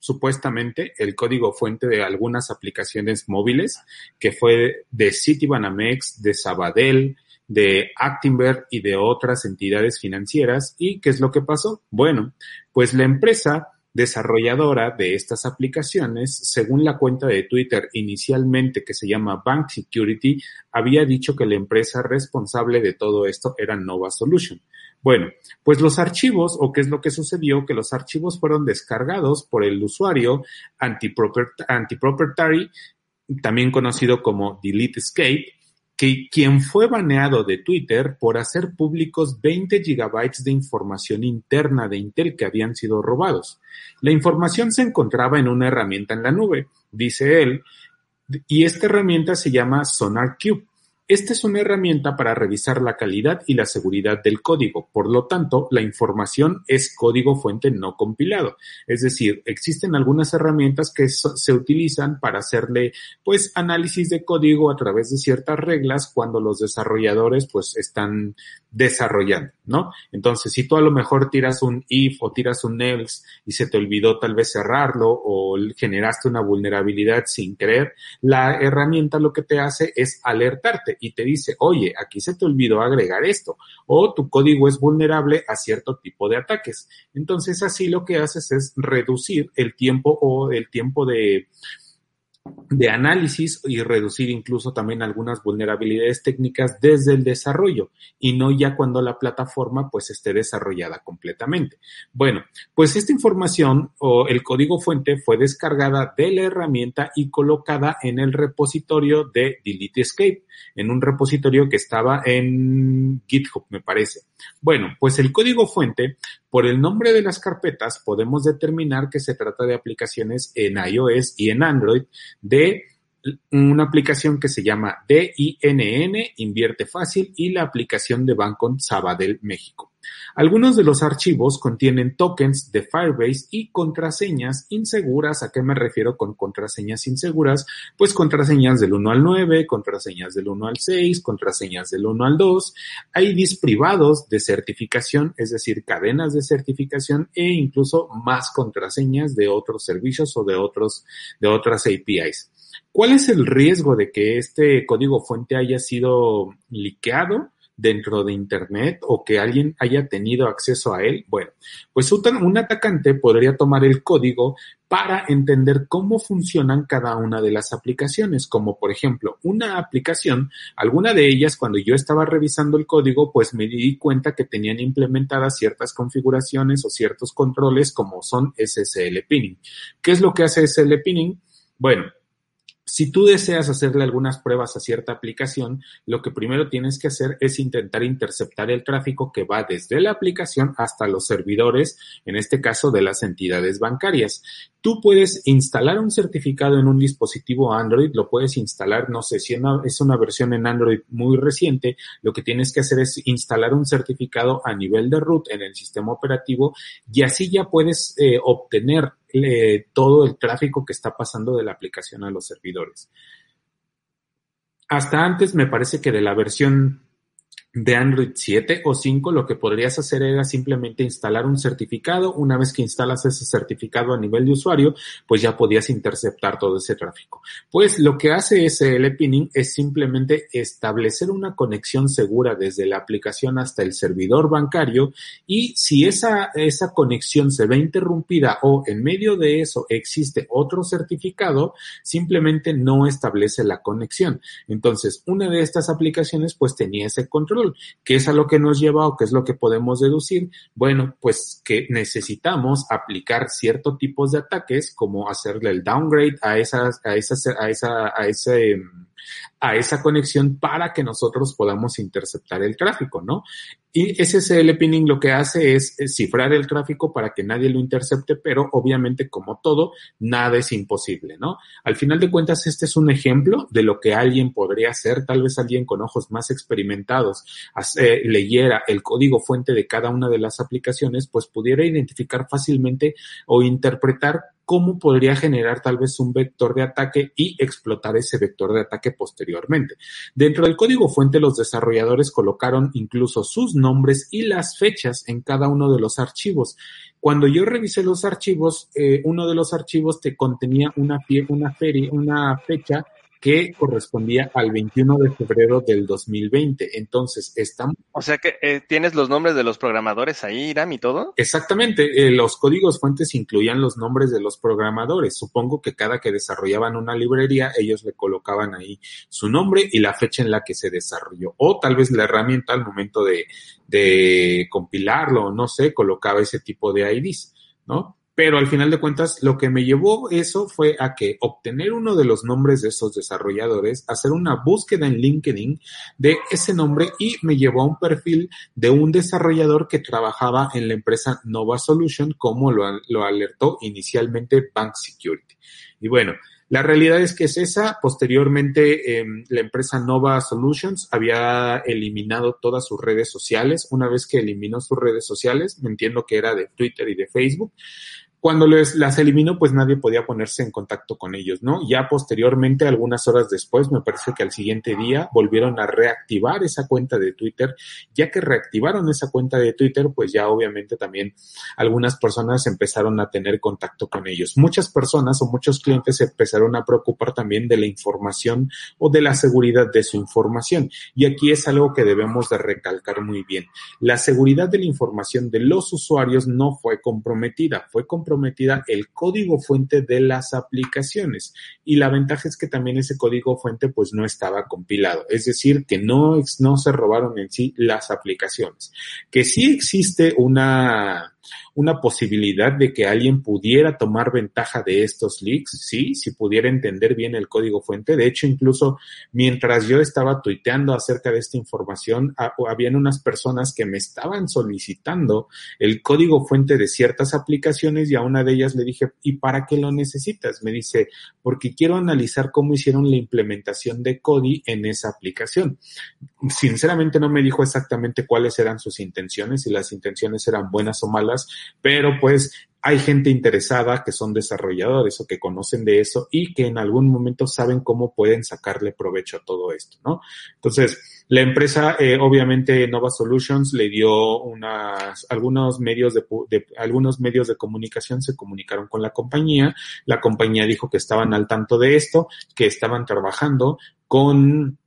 supuestamente el código fuente de algunas aplicaciones móviles, que fue de Citibanamex, de Sabadell, de Actinver y de otras entidades financieras. ¿Y qué es lo que pasó? Bueno, pues la empresa desarrolladora de estas aplicaciones, según la cuenta de Twitter inicialmente que se llama Bank Security, había dicho que la empresa responsable de todo esto era Nova Solution. Bueno, pues los archivos, o qué es lo que sucedió, que los archivos fueron descargados por el usuario antiproprietary, también conocido como Delete Escape, que quien fue baneado de Twitter por hacer públicos 20 gigabytes de información interna de Intel que habían sido robados. La información se encontraba en una herramienta en la nube, dice él, y esta herramienta se llama SonarQube. Esta es una herramienta para revisar la calidad y la seguridad del código. Por lo tanto, la información es código fuente no compilado. Es decir, existen algunas herramientas que se utilizan para hacerle, pues, análisis de código a través de ciertas reglas cuando los desarrolladores, pues, están desarrollando, ¿no? Entonces, si tú a lo mejor tiras un if o tiras un else y se te olvidó tal vez cerrarlo o generaste una vulnerabilidad sin querer, la herramienta lo que te hace es alertarte y te dice, oye, aquí se te olvidó agregar esto, o tu código es vulnerable a cierto tipo de ataques. Entonces, así lo que haces es reducir el tiempo o el tiempo de, de análisis y reducir incluso también algunas vulnerabilidades técnicas desde el desarrollo y no ya cuando la plataforma pues esté desarrollada completamente. Bueno, pues esta información o el código fuente fue descargada de la herramienta y colocada en el repositorio de Delete Escape, en un repositorio que estaba en GitHub, me parece. Bueno, pues el código fuente por el nombre de las carpetas podemos determinar que se trata de aplicaciones en iOS y en Android de una aplicación que se llama DINN, Invierte Fácil, y la aplicación de Banco Sabadell México. Algunos de los archivos contienen tokens de Firebase y contraseñas inseguras. ¿A qué me refiero con contraseñas inseguras? Pues contraseñas del 1 al 9, contraseñas del 1 al 6, contraseñas del 1 al 2. Hay IDs privados de certificación, es decir, cadenas de certificación e incluso más contraseñas de otros servicios o de otros, de otras APIs. ¿Cuál es el riesgo de que este código fuente haya sido liqueado? Dentro de Internet o que alguien haya tenido acceso a él? Bueno, pues un, atacante podría tomar el código para entender cómo funcionan cada una de las aplicaciones, como por ejemplo una aplicación, alguna de ellas cuando yo estaba revisando el código, pues me di cuenta que tenían implementadas ciertas configuraciones o ciertos controles como son SSL pinning. ¿Qué es lo que hace SSL pinning? Bueno, si tú deseas hacerle algunas pruebas a cierta aplicación, lo que primero tienes que hacer es intentar interceptar el tráfico que va desde la aplicación hasta los servidores, en este caso de las entidades bancarias. Tú puedes instalar un certificado en un dispositivo Android, lo puedes instalar, no sé, si es una versión en Android muy reciente, lo que tienes que hacer es instalar un certificado a nivel de root en el sistema operativo y así ya puedes eh, obtener todo el tráfico que está pasando de la aplicación a los servidores. Hasta antes me parece que de la versión de Android 7 o 5, lo que podrías hacer era simplemente instalar un certificado. Una vez que instalas ese certificado a nivel de usuario, pues ya podías interceptar todo ese tráfico. Pues lo que hace SL Pinning es simplemente establecer una conexión segura desde la aplicación hasta el servidor bancario y si esa, esa conexión se ve interrumpida o en medio de eso existe otro certificado, simplemente no establece la conexión. Entonces, una de estas aplicaciones pues tenía ese control ¿Qué es a lo que nos lleva o qué es lo que podemos deducir? Bueno, pues que necesitamos aplicar ciertos tipos de ataques como hacerle el downgrade a esas, a esas, a esa, a ese, a esa conexión para que nosotros podamos interceptar el tráfico, ¿no? Y SSL pinning lo que hace es, cifrar el tráfico para que nadie lo intercepte, pero obviamente como todo, nada es imposible, ¿no? Al final de cuentas, este es un ejemplo de lo que alguien podría hacer, tal vez alguien con ojos más experimentados leyera el código fuente de cada una de las aplicaciones, pues pudiera identificar fácilmente o interpretar cómo podría generar tal vez un vector de ataque y explotar ese vector de ataque posteriormente. Dentro del código fuente, los desarrolladores colocaron incluso sus nombres y las fechas en cada uno de los archivos. Cuando yo revisé los archivos, eh, uno de los archivos te contenía una, una, feria, una fecha que correspondía al 21 de febrero del 2020. Entonces, estamos... O sea que eh, tienes los nombres de los programadores ahí, Iram, y todo. Exactamente. Eh, los códigos fuentes incluían los nombres de los programadores. Supongo que cada que desarrollaban una librería, ellos le colocaban ahí su nombre y la fecha en la que se desarrolló. O tal vez la herramienta al momento de, de compilarlo, no sé, colocaba ese tipo de IDs, ¿no? Pero al final de cuentas, lo que me llevó eso fue a que obtener uno de los nombres de esos desarrolladores, hacer una búsqueda en LinkedIn de ese nombre y me llevó a un perfil de un desarrollador que trabajaba en la empresa Nova Solution, como lo, lo alertó inicialmente Bank Security. Y bueno, la realidad es que es esa. Posteriormente, em, la empresa Nova Solutions había eliminado todas sus redes sociales. Una vez que eliminó sus redes sociales, me entiendo que era de Twitter y de Facebook, cuando les, las eliminó, pues nadie podía ponerse en contacto con ellos, ¿no? Ya posteriormente, algunas horas después, me parece que al siguiente día, volvieron a reactivar esa cuenta de Twitter. Ya que reactivaron esa cuenta de Twitter, pues ya obviamente también algunas personas empezaron a tener contacto con ellos. Muchas personas o muchos clientes se empezaron a preocupar también de la información o de la seguridad de su información. Y aquí es algo que debemos de recalcar muy bien. La seguridad de la información de los usuarios no fue comprometida, fue comprometida prometida el código fuente de las aplicaciones. Y la ventaja es que también ese código fuente pues no estaba compilado. Es decir, que no, no se robaron en sí las aplicaciones. Que sí existe una una posibilidad de que alguien pudiera tomar ventaja de estos leaks, sí, si pudiera entender bien el código fuente. De hecho, incluso mientras yo estaba tuiteando acerca de esta información, habían unas personas que me estaban solicitando el código fuente de ciertas aplicaciones y a una de ellas le dije, ¿y para qué lo necesitas? Me dice, porque quiero analizar cómo hicieron la implementación de Kodi en esa aplicación. Sinceramente no me dijo exactamente cuáles eran sus intenciones, si las intenciones eran buenas o malas, pero pues hay gente interesada que son desarrolladores o que conocen de eso y que en algún momento saben cómo pueden sacarle provecho a todo esto, ¿no? Entonces, la empresa, eh, obviamente, Nova Solutions le dio unas, algunos medios de, de, algunos medios de comunicación se comunicaron con la compañía. La compañía dijo que estaban al tanto de esto, que estaban trabajando con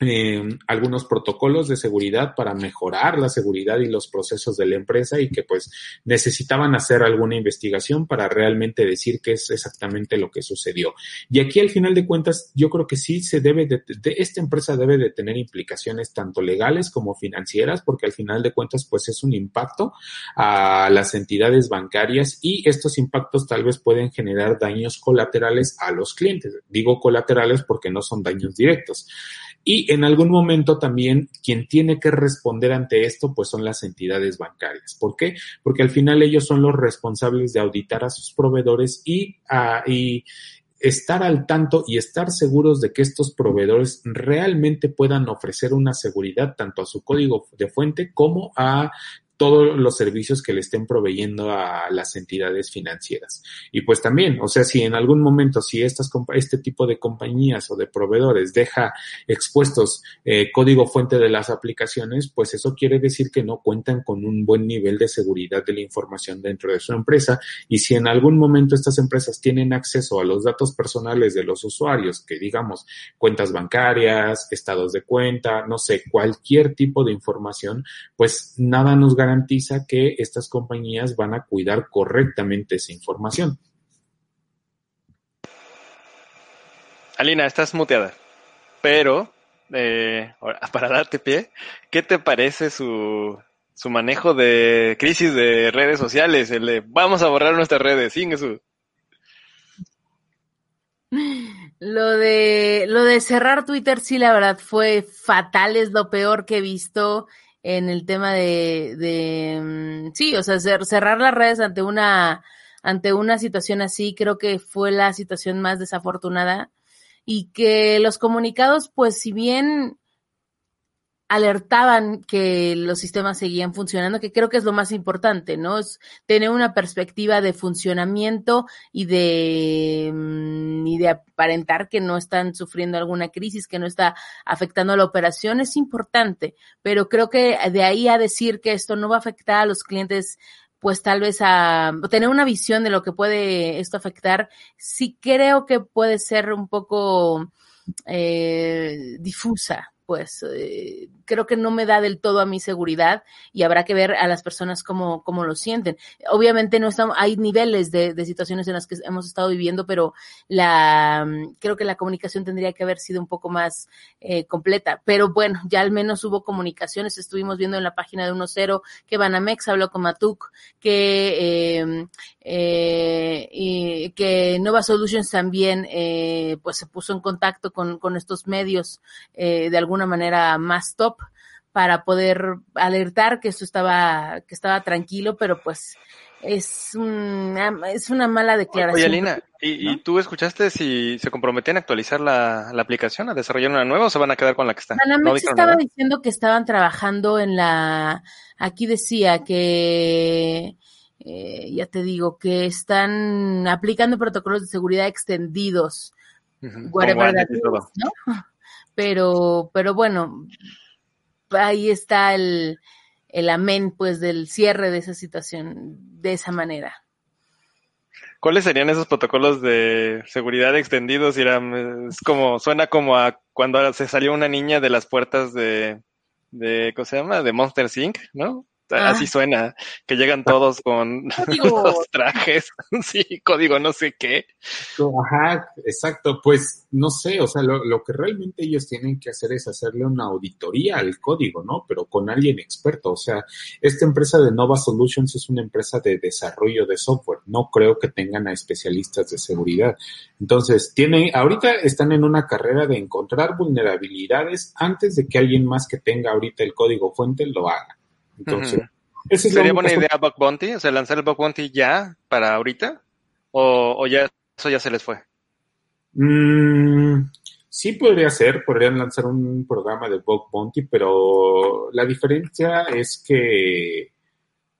eh, algunos protocolos de seguridad para mejorar la seguridad y los procesos de la empresa y que pues necesitaban hacer alguna investigación para realmente decir qué es exactamente lo que sucedió. Y aquí al final de cuentas yo creo que sí se debe de, de, esta empresa debe de tener implicaciones tanto legales como financieras porque al final de cuentas pues es un impacto a las entidades bancarias y estos impactos tal vez pueden generar daños colaterales a los clientes. Digo colaterales porque no son daños directos. Y en algún momento también quien tiene que responder ante esto, pues son las entidades bancarias. ¿Por qué? Porque al final ellos son los responsables de auditar a sus proveedores y, uh, y, estar al tanto y estar seguros de que estos proveedores realmente puedan ofrecer una seguridad tanto a su código de fuente como a todos los servicios que le estén proveyendo a las entidades financieras. Y pues también, o sea, si en algún momento, si estas, este tipo de compañías o de proveedores deja expuestos eh, código fuente de las aplicaciones, pues eso quiere decir que no cuentan con un buen nivel de seguridad de la información dentro de su empresa. Y si en algún momento estas empresas tienen acceso a los datos personales de los usuarios, que digamos cuentas bancarias, estados de cuenta, no sé, cualquier tipo de información, pues nada nos garantiza que estas compañías van a cuidar correctamente esa información. Alina, estás muteada, pero eh, para darte pie, ¿qué te parece su, su manejo de crisis de redes sociales? El de vamos a borrar nuestras redes, sin su Lo de, lo de cerrar Twitter, sí, la verdad, fue fatal, es lo peor que he visto en el tema de, de mm, sí, o sea, cerrar las redes ante una, ante una situación así, creo que fue la situación más desafortunada. Y que los comunicados, pues si bien alertaban que los sistemas seguían funcionando, que creo que es lo más importante, ¿no? Es tener una perspectiva de funcionamiento y de, mm, y de aparentar que no están sufriendo alguna crisis, que no está afectando la operación, es importante, pero creo que de ahí a decir que esto no va a afectar a los clientes pues tal vez a tener una visión de lo que puede esto afectar, sí creo que puede ser un poco eh, difusa, pues eh, creo que no me da del todo a mi seguridad y habrá que ver a las personas cómo, cómo lo sienten. Obviamente no estamos, hay niveles de, de, situaciones en las que hemos estado viviendo, pero la mm, creo que la comunicación tendría que haber sido un poco más eh, completa. Pero bueno, ya al menos hubo comunicaciones. Estuvimos viendo en la página de 1.0 que Banamex habló con Matuk, que eh, eh, y que Nova Solutions también eh, pues se puso en contacto con, con estos medios eh, de alguna manera más top para poder alertar que esto estaba que estaba tranquilo pero pues es una, es una mala declaración. Oye, Alina, ¿y, tú escuchaste si se comprometían a actualizar la, la, aplicación, a desarrollar una nueva o se van a quedar con la que está? ¿No estaba diciendo que estaban trabajando en la, aquí decía que eh, ya te digo, que están aplicando protocolos de seguridad extendidos. Pero, pero bueno, ahí está el, el amén, pues, del cierre de esa situación de esa manera. ¿Cuáles serían esos protocolos de seguridad extendidos? Es como, suena como a cuando se salió una niña de las puertas de, de ¿cómo se llama? De Monster Inc., ¿no? Ah. Así suena, que llegan todos con los trajes, sí, código no sé qué. Ajá, exacto, pues no sé, o sea, lo, lo, que realmente ellos tienen que hacer es hacerle una auditoría al código, ¿no? Pero con alguien experto, o sea, esta empresa de Nova Solutions es una empresa de desarrollo de software, no creo que tengan a especialistas de seguridad. Entonces, tienen, ahorita están en una carrera de encontrar vulnerabilidades antes de que alguien más que tenga ahorita el código fuente lo haga. Entonces, ¿sería buena idea Bug Bounty? O sea, lanzar el Bug Bounty ya para ahorita? ¿O, ya eso ya se les fue? Mm, sí podría ser, podrían lanzar un programa de Bug Bounty, pero la diferencia es que,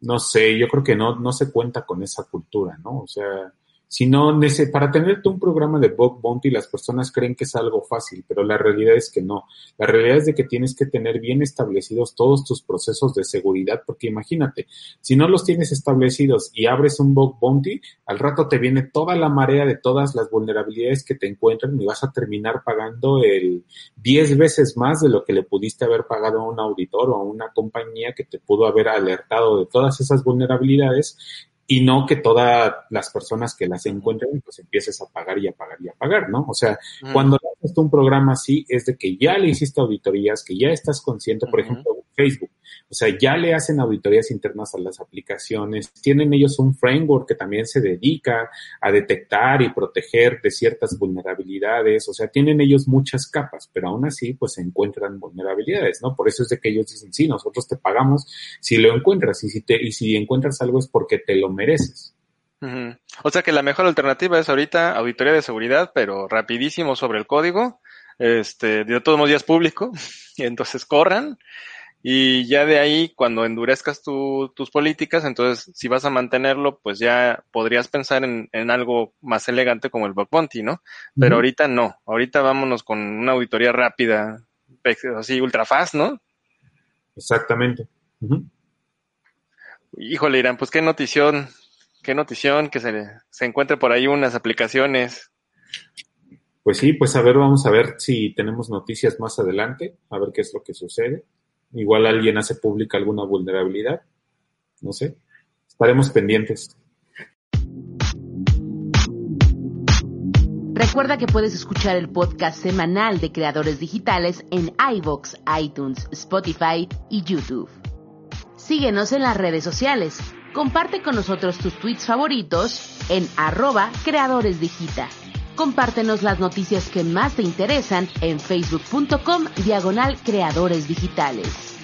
no sé, yo creo que no, no se cuenta con esa cultura, ¿no? O sea, sino para tenerte un programa de bug bounty las personas creen que es algo fácil, pero la realidad es que no. La realidad es de que tienes que tener bien establecidos todos tus procesos de seguridad, porque imagínate, si no los tienes establecidos y abres un bug bounty, al rato te viene toda la marea de todas las vulnerabilidades que te encuentran y vas a terminar pagando el 10 veces más de lo que le pudiste haber pagado a un auditor o a una compañía que te pudo haber alertado de todas esas vulnerabilidades y no que todas las personas que las encuentren, pues empieces a pagar y a pagar y a pagar, ¿no? O sea, cuando haces un programa así, es de que ya le hiciste auditorías, que ya estás consciente, por ejemplo, Facebook, o sea, ya le hacen auditorías internas a las aplicaciones, tienen ellos un framework que también se dedica a detectar y proteger de ciertas vulnerabilidades, o sea, tienen ellos muchas capas, pero aún así, pues se encuentran vulnerabilidades, ¿no? Por eso es de que ellos dicen, sí, nosotros te pagamos si lo encuentras. Y si, te, y si encuentras algo es porque te lo mereces. O sea que la mejor alternativa es ahorita auditoría de seguridad, pero rapidísimo sobre el código. Este, de todos modos ya es público, entonces corran Y ya de ahí, cuando endurezcas tu, tus políticas, entonces si vas a mantenerlo, pues ya podrías pensar en, en algo más elegante como el bug bounty, ¿no? Pero ahorita no. Ahorita vámonos con una auditoría rápida, así ultra fast, ¿no? Exactamente. Híjole, Irán, pues qué notición, qué notición que se, se encuentre por ahí unas aplicaciones. Pues sí, pues a ver, vamos a ver si tenemos noticias más adelante, a ver qué es lo que sucede. Igual alguien hace pública alguna vulnerabilidad, no sé. Estaremos pendientes. Recuerda que puedes escuchar el podcast semanal de Creadores Digitales en iVoox, iTunes, Spotify y YouTube. Síguenos en las redes sociales. Comparte con nosotros tus tweets favoritos en arroba Creadores Digita. Compártenos las noticias que más te interesan en facebook.com diagonal Creadores Digitales.